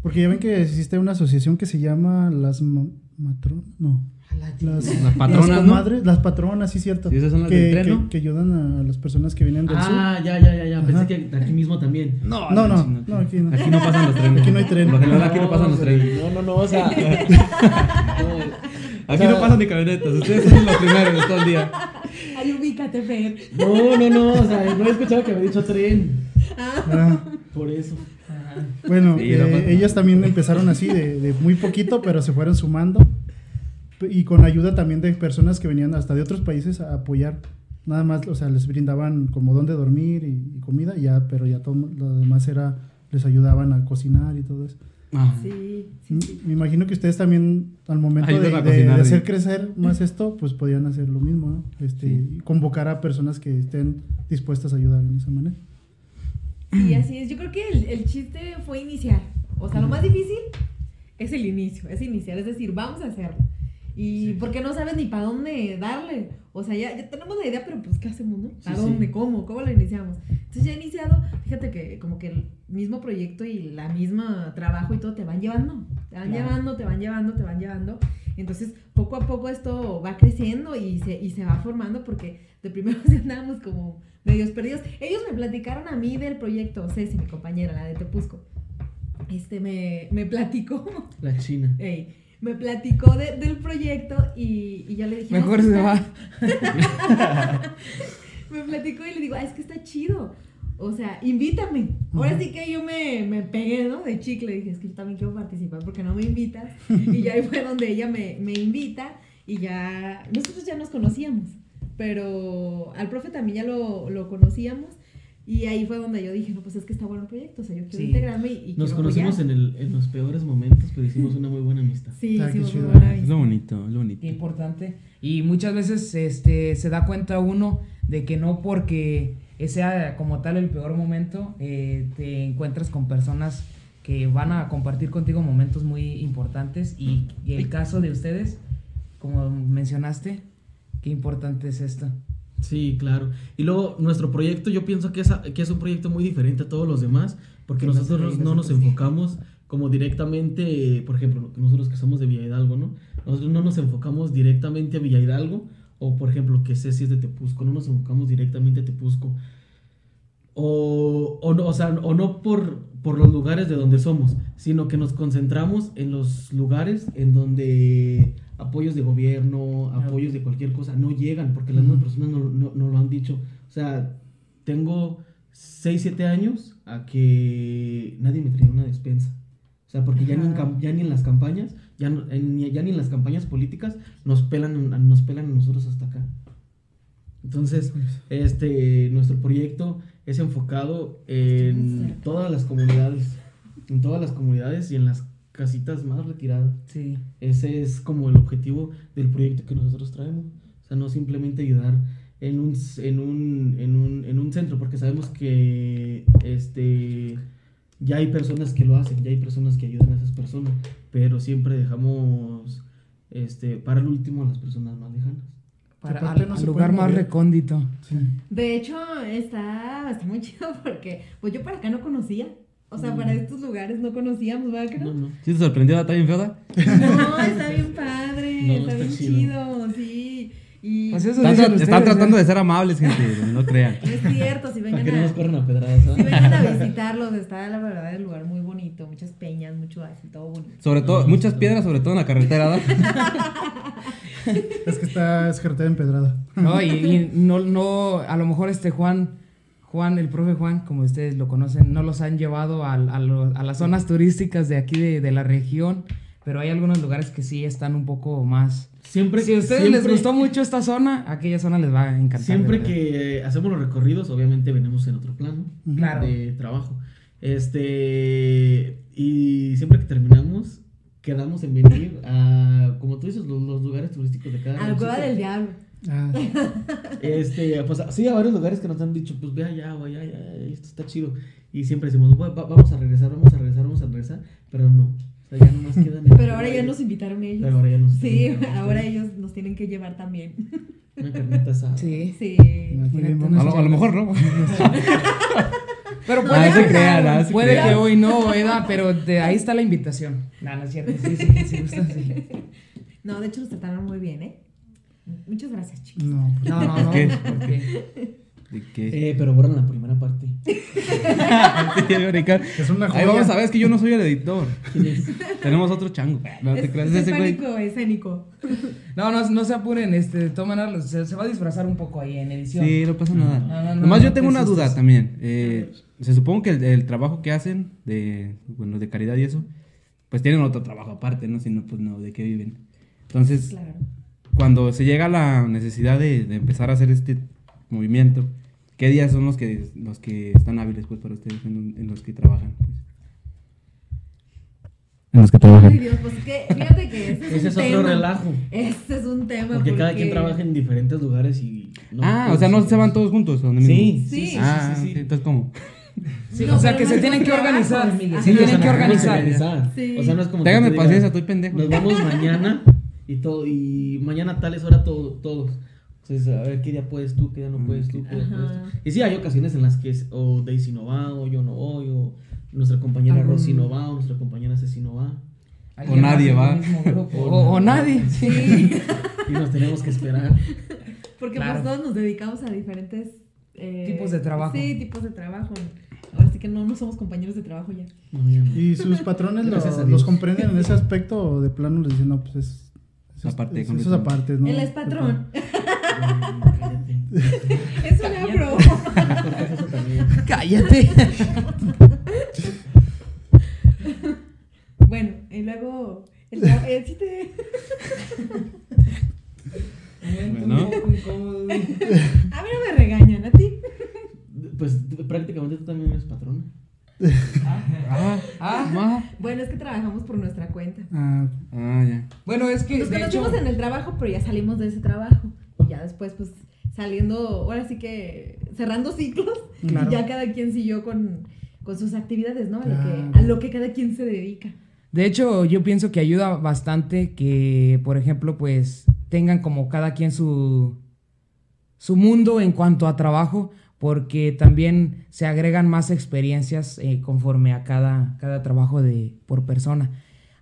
Porque ya ven que existe una asociación que se llama las ma- matron, no, las, Las patronas, ¿no? comadres- las patronas, sí cierto. Sí, esas son las que, del tren, que- ¿no? que ayudan a las personas que vienen del Ah, ya ya ya ya, pensé Ajá. que aquí mismo también. No. No, no, no, aquí no. Aquí no pasan los trenes. Aquí no hay tren. Por lo general aquí no pasan los trenes. No, no, no, o sea, Aquí no pasan ni camionetas. Ustedes son los primeros de todo el día. Ay, ubícate, Fer. no, no, no, o sea, no he escuchado que me dicho tren, Ah, por eso. bueno, Sí, eh, no ellas también empezaron así, de, de muy poquito, pero se fueron sumando. Y con ayuda también de personas que venían hasta de otros países a apoyar. Nada más, o sea, les brindaban como dónde dormir y, y comida, y ya, pero ya todo lo demás era, les ayudaban a cocinar y todo eso. Ah. Sí, sí, sí. Me imagino que ustedes también, al momento de, de- de hacer crecer más esto, pues podían hacer lo mismo, ¿no? Este, Sí. y Convocar a personas que estén dispuestas a ayudar en esa manera. Sí, así es. Yo creo que el, el chiste fue iniciar. O sea, lo más difícil es el inicio, es iniciar. Es decir, vamos a hacerlo. Y porque no sabes ni para dónde darle. O sea, ya, ya tenemos la idea, pero pues, ¿qué hacemos, no? ¿A Sí, dónde? sí. ¿Cómo? ¿Cómo lo iniciamos? Entonces, ya iniciado, fíjate que como que el mismo proyecto y la misma trabajo y todo te van llevando. Te van Claro. llevando, te van llevando, te van llevando. Entonces, poco a poco esto va creciendo y se, y se va formando porque de primero andábamos como medios perdidos. Ellos me platicaron a mí del proyecto, Ceci, mi compañera, la de Tepusco. Este, me, me platicó, La China. ey, me platicó de- del proyecto y, y ya le dije... Mejor "Ah, se va. me platicó y le digo, ah, es que está chido. O sea, invítame. Ahora sí que yo me, me pegué, ¿no? De chicle. Dije, es que yo también quiero participar porque no me invitas. Y ya ahí fue donde ella me, me invita y ya. Nosotros ya nos conocíamos. Pero al profe también ya lo, lo conocíamos. Y ahí fue donde yo dije, no, pues es que está bueno el proyecto. O sea, yo quiero Sí. integrarme y, y Nos conocimos en, el, en los peores momentos, pero hicimos una muy buena amistad. Sí, Ah, qué hicimos muy buena Es amistad. lo bonito, es lo bonito. Qué importante. Y muchas veces este, se da cuenta uno de que no porque sea como tal el peor momento, eh, te encuentras con personas que van a compartir contigo momentos muy importantes. Y, y el caso de ustedes, como mencionaste, qué importante es esto. Sí, claro. Y luego nuestro proyecto, yo pienso que es, que es un proyecto muy diferente a todos los demás, porque nosotros no nos nosotros. enfocamos como directamente, por ejemplo, nosotros que somos de Villa Hidalgo, ¿no? Nosotros no nos enfocamos directamente a Villa Hidalgo, o por ejemplo, que Ceci es de Tepuzco, no nos enfocamos directamente a Tepuzco. O, o no, o sea, o no por, por los lugares de donde somos, sino que nos concentramos en los lugares en donde apoyos de gobierno, apoyos de cualquier cosa no llegan, porque las mismas personas no, no- no lo han dicho. O sea, tengo 6, 7 años a que nadie me traía una despensa. O sea, porque ya ni, en, ya ni en las campañas, ya, no- en- ya ni en las campañas políticas nos pelan, a- nos pelan a nosotros hasta acá. Entonces, este, nuestro proyecto es enfocado en todas las comunidades, en todas las comunidades y en las casitas más retiradas. Sí. Ese es como el objetivo del proyecto que nosotros traemos. O sea, no simplemente ayudar en un, en un, en un, en un centro, porque sabemos que este, ya hay personas que lo hacen, ya hay personas que ayudan a esas personas, pero siempre dejamos este, para el último a las personas más lejanas. Para, al, no al lugar más recóndito. Sí. De hecho, está, está muy chido porque pues yo para acá no conocía. O sea, para estos lugares no conocíamos, ¿verdad No, no? ¿Sí te sorprendió? ¿Está bien feo? No, está bien padre, No, está, está bien chido. chido, sí. Y Pues eso Están, dicen tra- ustedes, están ¿eh? tratando de ser amables, gente. No crean. es cierto, si vengan a, corran a pedradas. si vengan a visitarlos, está la verdad el lugar muy bonito, muchas peñas, mucho así, todo bonito. Sobre todo, muchas piedras, sobre todo en la carretera. ¿no? Es que está es carretera empedrada. No, y, y no, no, a lo mejor este Juan, Juan, el profe Juan, como ustedes lo conocen, no los han llevado a, lo- a las zonas turísticas de aquí de, de la región, pero hay algunos lugares que sí están un poco más... Siempre, Si a ustedes siempre- les gustó mucho esta zona, aquella zona les va a encantar. Siempre que hacemos los recorridos, obviamente venimos en otro plano Claro. de trabajo. Este, y siempre que terminamos, quedamos en venir a, como tú dices, los, los lugares turísticos de cada A la cueva del diablo. Ah, Este, pues sí, a varios lugares que nos han dicho, pues ve allá, o allá, allá, esto está chido. Y siempre decimos, "Va- va- vamos a regresar, vamos a regresar, vamos a regresar, pero no. O sea, ya nomás quedan en- Pero ahora ya nos invitaron ellos. Pero ahora ya nos Sí, ahora ellos nos tienen que llevar también. Una carnita asada. Sí. Sí. A lo, a lo mejor no. Pero Ah, puede, se que, crean, ah, se puede crean. que hoy no, Eda, pero de ahí está la invitación. No, no es cierto. Sí, sí, sí, gusta, sí. No, de hecho nos trataron muy bien, ¿eh? Muchas gracias, chicos. no, pues, No, no, no. ¿Qué? porque- ¿De qué? Eh, pero borran la primera parte. es una Ahí joya. vamos a ver, es que yo no soy el editor. ¿Quién es? Tenemos otro chango. No te Es, creas, escénico, escénico. No, no, no se apuren, este, maneras, se, se va a disfrazar un poco ahí en edición. Sí, no pasa nada. No, no, no, Nomás no yo tengo te una duda también. Eh, se supone que el, el trabajo que hacen de, bueno, de caridad y eso, pues tienen otro trabajo aparte, ¿no? Si no, pues no, ¿de qué viven? Entonces, Claro. Cuando se llega a la necesidad de, de empezar a hacer este movimiento, ¿qué días son los que, los que están hábiles, pues, para ustedes, en, en los que trabajan? Pues? En los que Ay, Dios, pues que, fíjate que ese es, Ese un es otro tema. relajo. Ese es un tema. Porque cada quien trabaja en diferentes lugares y... no ah, o sea, no se van todos juntos. ¿Dónde Sí, mismo? sí, Sí. sí, sí, ah, sí, sí. entonces, ¿cómo? Sí, No, o sea, que no se tienen que organizar. Se tienen que organizar. O sea, no es como Téngame paciencia, estoy pendejo. Nos vamos mañana y todo y mañana tales hora todo, todos. Entonces, a ver qué día puedes tú, qué día no Mm, puedes tú, qué día puedes tú. Y sí, hay ocasiones en las que es, o Daisy no va, o yo no voy, o nuestra compañera Rosy no va, o nuestra compañera Ceci no va. O nadie va. O O, o nadie. Sí. Y nos tenemos que esperar. Porque Claro. pues todos nos dedicamos a diferentes eh, Tipos de trabajo. Sí, tipos de trabajo. Ahora sí que no, no somos compañeros de trabajo ya. No, ya no. ¿Y sus patrones los Dios. comprenden en ese aspecto o de plano les dicen, no, pues es... Eso es, Aparte, es- eso es completamente. aparte, ¿no? Él es patrón. Es una broma. Cállate. Bueno, y luego. El, tra- eh, sí te- Bueno. A mí no me regañan, a ti. Pues prácticamente tú también eres patrona. Ah, Ah, ma. Bueno, es que trabajamos por nuestra cuenta. Ah, Ah, ya. Bueno, es que Nos de hecho, conocimos en el trabajo, pero ya salimos de ese trabajo. Y ya después, pues, saliendo, ahora sí que cerrando ciclos. Claro. Y ya cada quien siguió con, con sus actividades, ¿no? A, lo que, a lo que cada quien se dedica. de hecho, yo pienso que ayuda bastante que, por ejemplo, pues tengan como cada quien su su mundo en cuanto a trabajo, porque también se agregan más experiencias eh, conforme a cada, cada trabajo de, por persona.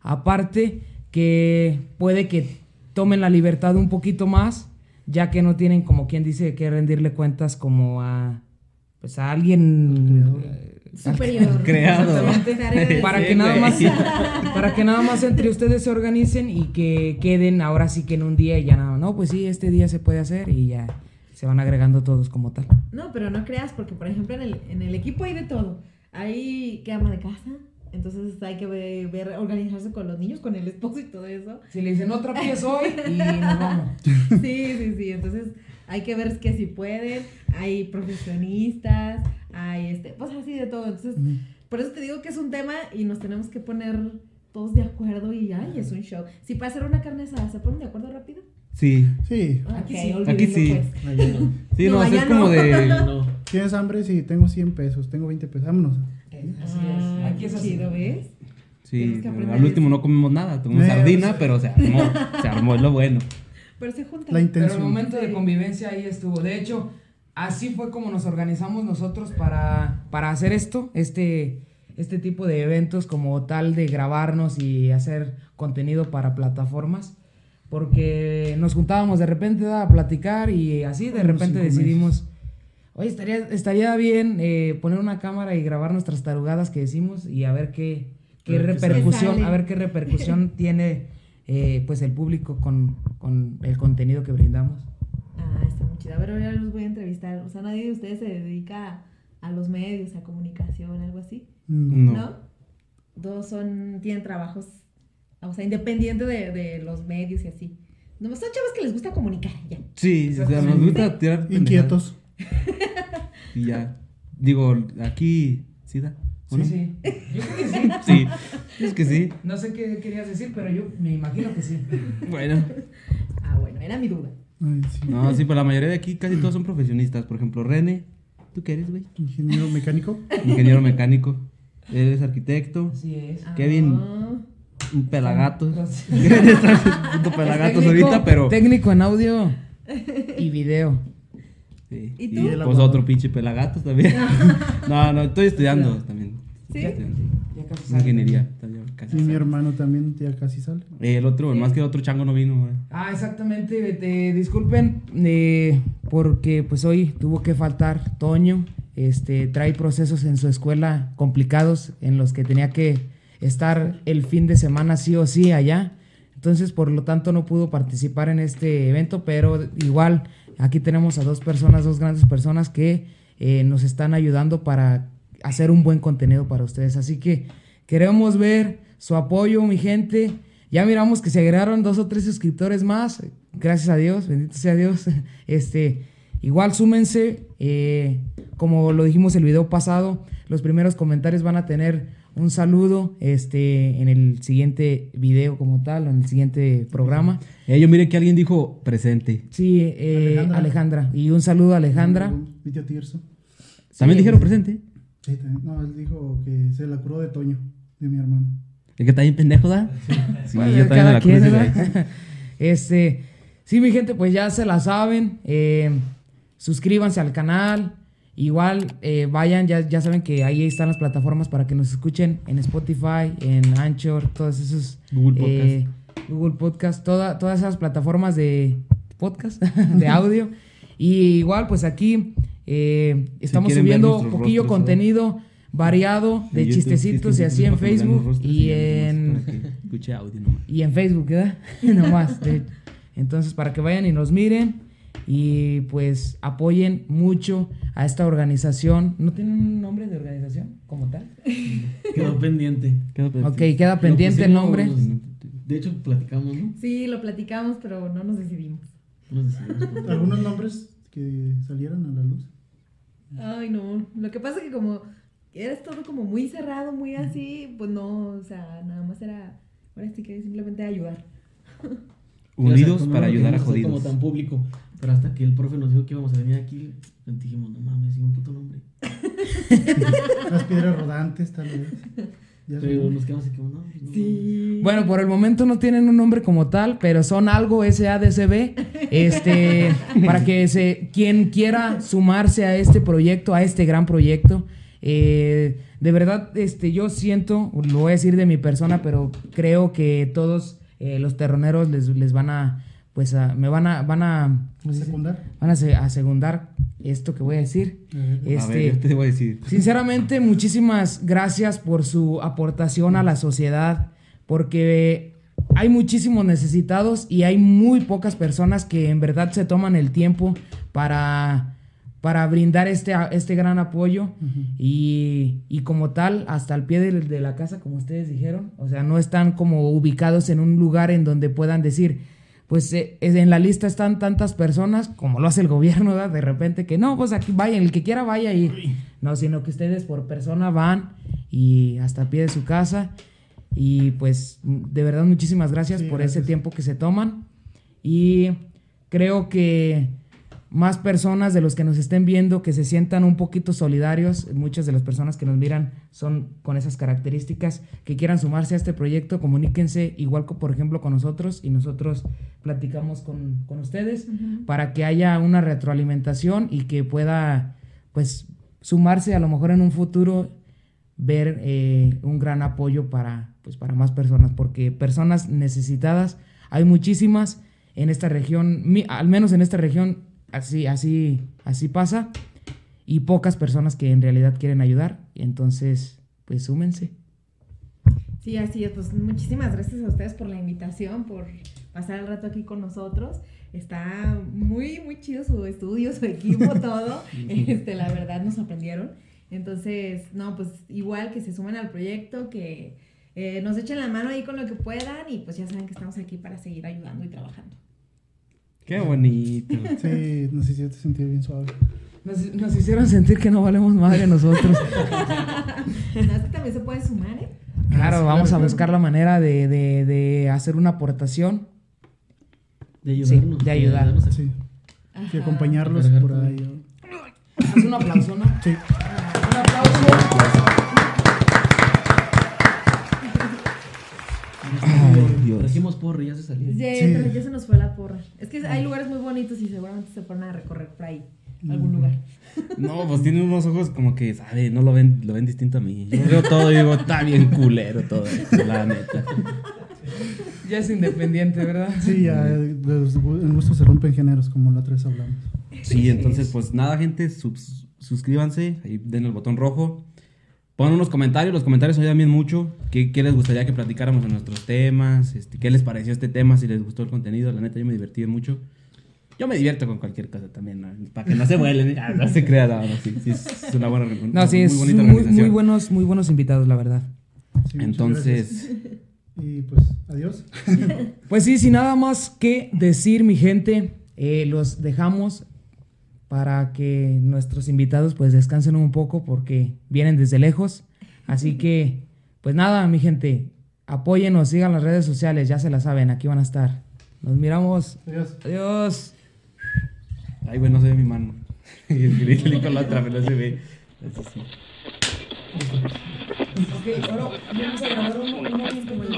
Aparte que puede que tomen la libertad un poquito más, ya que no tienen como quien dice que rendirle cuentas como a pues a alguien eh, Superior. Creado. Para que nada más para que nada más entre ustedes se organicen y que queden ahora sí que en un día y ya nada no pues sí este día se puede hacer y ya se van agregando todos como tal No, pero no creas, porque por ejemplo en el, en el equipo hay de todo. Hay que ama de casa, entonces hay que ver, ver- organizarse con los niños, con el esposo y todo eso. si le dicen otra pieza hoy y nos vamos Sí, sí, sí. Entonces hay que ver que si pueden. Hay profesionistas, hay este, pues así de todo. Entonces, por eso te digo que es un tema y nos tenemos que poner todos de acuerdo y ay, es un show. Si para hacer una carne asada, ¿se ponen de acuerdo rápido? Sí. sí. Aquí Ok, sí. Aquí sí. pues. Allá no. Sí, No, no, allá es como no. de. no. ¿Tienes hambre? Sí, tengo 100 pesos, tengo 20 pesos. Vámonos. así Ah, es aquí es así chido, ¿ves? Sí, al último no comimos nada, comimos Eh, sardina, pero se armó, se armó, es lo bueno. Pero se juntan. La pero el intención. momento de convivencia ahí estuvo de hecho así fue como nos organizamos nosotros para para hacer esto este este tipo de eventos como tal de grabarnos y hacer contenido para plataformas porque nos juntábamos de repente a platicar y así de repente decidimos oye estaría estaría bien eh, poner una cámara y grabar nuestras tarugadas que decimos y a ver qué qué repercusión a ver qué repercusión tiene eh, pues el público con, con el contenido que brindamos Ah, está muy chido. A ver, ahora los voy a entrevistar. O sea, nadie de ustedes se dedica a los medios, a comunicación, algo así. Mm. No. Todos son, tienen trabajos, o sea, independiente de, de los medios y así. No, son chavos que les gusta comunicar, ya. Sí, o sea, nos gusta tirar. Inquietos. Y ya. Digo, aquí, ¿sí da? ¿O no? sí yo creo que sí Sí, es que sí. no sé qué querías decir pero yo me imagino que sí Bueno. Ah, bueno, era mi duda. Ay, sí. No, sí, pues la mayoría de aquí casi todos son profesionistas. Por ejemplo, René, ¿tú qué eres, güey? Ingeniero mecánico. Ingeniero mecánico. Eres arquitecto. así es Kevin. Ah, Un pelagato. Kevin un pelagatos ahorita, pero. técnico en audio y video Sí. ¿Y Y, tú? pues otro pinche pelagatos también. no, no, estoy estudiando también. ¿Sí? Estudiando. ya casi sale. Ingeniería. también, casi Y mi hermano también ya casi sale. El otro, más que el otro chango no vino, güey. Ah, exactamente. Te disculpen eh, porque pues hoy tuvo que faltar Toño. Este trae procesos en su escuela complicados en los que tenía que estar el fin de semana sí o sí allá. Entonces, por lo tanto, no pudo participar en este evento, pero igual aquí tenemos a dos personas, dos grandes personas que eh, nos están ayudando para hacer un buen contenido para ustedes. Así que queremos ver su apoyo, mi gente. Ya miramos que se agregaron dos o tres suscriptores más. Gracias a Dios, bendito sea Dios. Este, igual súmense. eh, como lo dijimos el video pasado, los primeros comentarios van a tener un saludo este, en el siguiente video como tal, o en el siguiente programa. Eh, yo miré que alguien dijo presente. Sí, eh, Alejandra. Alejandra. Y un saludo a Alejandra. Mi tío Tirso. ¿También Sí. dijeron presente? Sí, también. No, él dijo que se la curó de Toño, de mi hermano. ¿El que está bien pendejo, da? Sí, Bueno, yo también cada me la quien, crucé, ¿verdad? güey. este, sí, mi gente, pues ya se la saben. eh, suscríbanse al canal. Igual eh, vayan, ya, ya saben que ahí están las plataformas para que nos escuchen en Spotify, en Anchor, todos esos. Google eh, Google Podcast, toda, todas esas plataformas de podcast, de audio. y igual, pues aquí eh, estamos subiendo nuestros poquillo rostros, contenido variado de YouTube, chistecitos y así en Facebook y en, audio nomás. y en Facebook, ¿verdad? Nomás. de- entonces, para que vayan y nos miren. Y pues apoyen mucho a esta organización. ¿No tienen un nombre de organización como tal? Quedó pendiente. Queda pendiente. Ok, queda pendiente el nombre. De hecho, platicamos, ¿no? Sí, lo platicamos, pero no nos decidimos. No. ¿Algunos nombres que salieran a la luz? Ay, no. Lo que pasa es que como era todo como muy cerrado, muy así, pues no, o sea, nada más era, ahora sí que simplemente ayudar. Unidos para ayudar a jodidos. como tan público. Pero hasta que el profe nos dijo que íbamos a venir aquí, dijimos, no mames, sí, un puto nombre. Las piedras rodantes, tal vez. Ya Pero nos quedamos así como, no, pues no. Sí. Bueno, por el momento no tienen un nombre como tal, pero son algo SADCB. Este, para que se, quien quiera sumarse a este proyecto, a este gran proyecto, eh, de verdad, este, yo siento, lo voy a decir de mi persona, pero creo que todos eh, los terroneros les, les van a, pues, a- me van a, van a, secundar. van a, a segundar esto que voy a decir. A Este, ver, yo te voy a decir. Sinceramente, muchísimas gracias por su aportación a la sociedad, porque hay muchísimos necesitados y hay muy pocas personas que en verdad se toman el tiempo para, para brindar este, este gran apoyo y, y como tal, hasta el pie de, de la casa, como ustedes dijeron, o sea, no están como ubicados en un lugar en donde puedan decir, pues eh, es- en la lista están tantas personas, como lo hace el gobierno, ¿verdad? de repente que no, pues aquí vayan, el que quiera vaya y no, sino que ustedes por persona van y hasta pie de su casa. Y pues de verdad muchísimas gracias Sí, por ese tiempo que se toman. Y creo que más personas de los que nos estén viendo que se sientan un poquito solidarios, muchas de las personas que nos miran son con esas características, que quieran sumarse a este proyecto, comuníquense igual que por ejemplo con nosotros y nosotros platicamos con, con ustedes para que haya una retroalimentación y que pueda pues sumarse a lo mejor en un futuro ver eh, un gran apoyo para pues para más personas porque personas necesitadas hay muchísimas en esta región mi- al menos en esta región así así así pasa y pocas personas que en realidad quieren ayudar entonces pues súmense Sí, así es. Pues muchísimas gracias a ustedes por la invitación, por pasar el rato aquí con nosotros. Está muy, muy chido su estudio, su equipo, todo. Este, la verdad nos sorprendieron. Entonces, no, pues igual que se sumen al proyecto, que eh, nos echen la mano ahí con lo que puedan y pues ya saben que estamos aquí para seguir ayudando y trabajando. Qué bonito. Sí, nos hiciste sentir bien suave. nos, nos hicieron sentir que no valemos madre nosotros No, es que también se puede sumar, ¿eh? claro sí, vamos claro, a buscar la manera de, de, de hacer una aportación De ayudarnos. de ayudar. ayudarnos a- Sí. Y acompañarlos por ahí. haz un aplauso no Sí. Y ya se salió. Ya, Sí. pero ya se nos fue la porra. Es que hay lugares muy bonitos y seguramente se fueron a recorrer por ahí, algún lugar. No, pues tiene unos ojos como que, sabe, no lo ven, lo ven distinto a mí. Yo veo todo y digo, está bien culero todo esto, la neta. ya es independiente verdad Sí, ya en gusto se rompen géneros, como la otra vez hablamos. Sí, entonces, pues nada, gente, subs- suscríbanse, ahí den el botón rojo. Pon unos comentarios, los comentarios ayudan bien mucho. ¿Qué, qué les gustaría que platicáramos en nuestros temas? Este, ¿Qué les pareció este tema? Si les gustó el contenido, la neta, yo me divertí mucho. Yo me divierto con cualquier cosa también, ¿no? para que no se vuelen, no se crea, no, no, sí, sí, es una buena No, sí, es muy, muy buenos, muy buenos invitados, la verdad. Sí, Entonces. Y pues, adiós. Pues sí, sin nada más que decir, mi gente, eh, los dejamos para que nuestros invitados pues descansen un poco porque vienen desde lejos. Así que, pues nada, mi gente, apóyenos, sigan las redes sociales, ya se la saben, aquí van a estar. Nos miramos. Adiós. Adiós. ay, güey, no se ve mi mano. Y con la otra, pero no se ve. Así sí. Ok, ahora vamos a grabar un, un momento como el